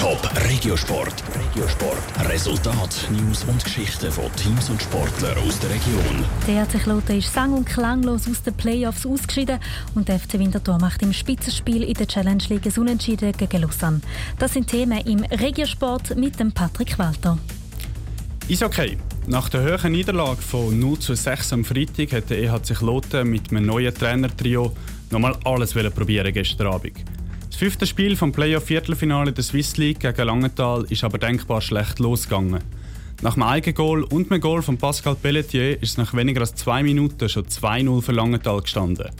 Top Regiosport. Regiosport. Resultat, News und Geschichten von Teams und Sportlern aus der Region. Der HC Kloten ist sang- und klanglos aus den Playoffs ausgeschieden und der FC Winterthur macht im Spitzenspiel in der Challenge League ein Unentschieden gegen Lausanne. Das sind Themen im Regiosport mit dem Patrick Walter. Ist okay. Nach der höheren Niederlage von 0 zu 6 am Freitag hat der EHC Kloten mit einem neuen Trainertrio nochmal alles probieren gestern Abend. Das fünfte Spiel vom Playoff-Viertelfinale der Swiss League gegen Langenthal ist aber denkbar schlecht losgegangen. Nach einem Eigengoal und einem Goal von Pascal Pelletier ist es nach weniger als zwei Minuten schon 2-0 für Langenthal gestanden.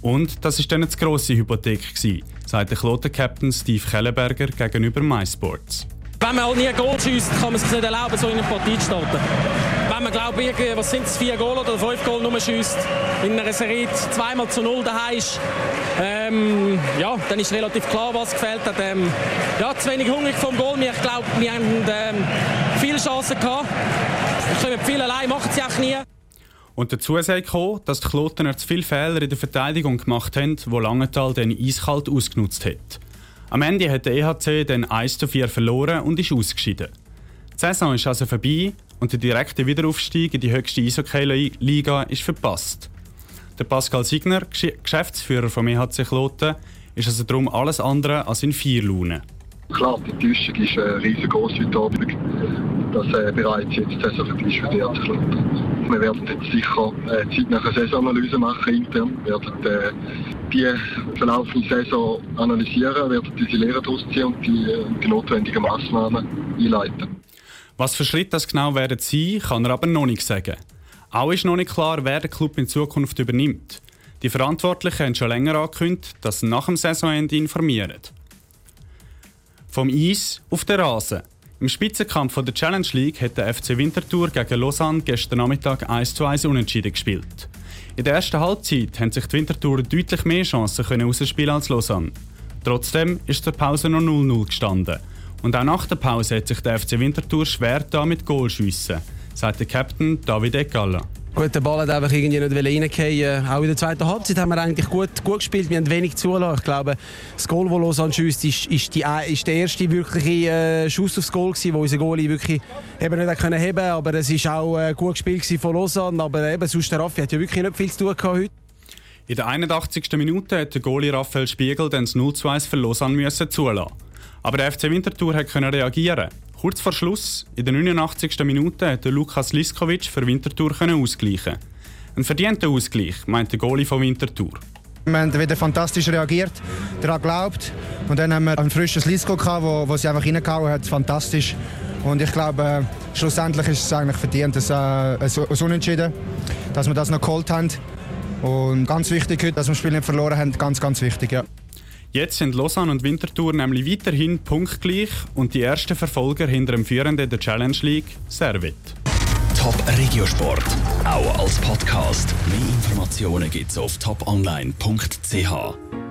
Und das ist dann eine grosse Hypothek, gewesen, sagt der Kloten-Captain Steve Kellenberger gegenüber MySports. Wenn man halt nie ein Goal schießt, kann man sich nicht erlauben, so in eine Partie zu starten. Wenn man, glaube ich, was sind es, vier Goal oder fünf Goal nur schießt, in einer Serie zweimal zu null daheim ist, ähm, ja, dann ist relativ klar, was gefällt. Ähm, ja, zu wenig hungrig vom Goal. Ich glaube, wir haben ähm, viele Chancen gehabt. Glaube, viel allein machen sie auch nie. Und dazu sei gekommen, dass die Klotener zu viele Fehler in der Verteidigung gemacht haben, die Langenthal dann eiskalt ausgenutzt hat. Am Ende hat der EHC dann 1 zu 4 verloren und ist ausgeschieden. Die Saison ist also vorbei und der direkte Wiederaufstieg in die höchste Eishockey-Liga ist verpasst. Der Pascal Signer, Geschäftsführer vom EHC Kloten, ist also darum alles andere als in vier Laune. Klar, die Enttäuschung ist äh, riesengroß heute Abend, dass äh, bereits jetzt die Saison ist für die EHC Kloten. Wir werden jetzt sicher äh, Zeit nach einer Saisonanalyse machen intern, wir werden äh, die verlaufende Saison analysieren, werden diese Lehren daraus ziehen und die, äh, die notwendigen Massnahmen einleiten. Was für Schritte das genau werden sein, kann er aber noch nicht sagen. Auch ist noch nicht klar, wer den Club in Zukunft übernimmt. Die Verantwortlichen haben schon länger angekündigt, dass sie nach dem Saisonende informieren. Vom Eis auf den Rasen. Im Spitzenkampf der Challenge League hat der FC Winterthur gegen Lausanne gestern Nachmittag 1 zu 1 unentschieden gespielt. In der ersten Halbzeit haben sich die Winterthur deutlich mehr Chancen ausspielen als Lausanne. Trotzdem ist zur Pause noch 0-0 gestanden. Und auch nach der Pause hat sich der FC Winterthur schwer da mit Goalschüssen, sagt der Captain David Eckalla. Gut, der Ball hat einfach irgendwie nicht reingefallen. Auch in der zweiten Halbzeit haben wir eigentlich gut, gut gespielt. Wir haben wenig zulassen. Ich glaube, das Goal, das Lausanne schießt, ist, ist, die, ist der erste wirkliche äh, Schuss aufs Goal gewesen, wo unser Goalie wirklich eben nicht können heben Aber es war auch äh, gut gespielt von Lausanne. Aber eben, sonst der Raffi hat ja wirklich nicht viel zu tun gehabt heute. In der 81. Minute hat der Goalie Raphael Spiegel dann das 0 1 für Lausanne müssen zulassen. Aber der FC Winterthur konnte reagieren. Kurz vor Schluss, in der 89. Minute, hat Lukas Liskovic für Winterthur ausgleichen. Ein verdienter Ausgleich, meint der Goalie von Winterthur. Wir haben wieder fantastisch reagiert, daran geglaubt. Und dann haben wir ein frisches Lisko, gehabt, wo, wo sie einfach reingehauen hat. Fantastisch. Und ich glaube, äh, schlussendlich ist es eigentlich verdient, dass, äh, ein Unentschieden, dass wir das noch geholt haben. Und ganz wichtig heute, dass wir das Spiel nicht verloren haben. Ganz, ganz wichtig, ja. Jetzt sind Lausanne und Winterthur nämlich weiterhin punktgleich und die ersten Verfolger hinter dem Führenden der Challenge League, Servet. Top Regiosport, auch als Podcast. Mehr Informationen gibt's auf toponline.ch.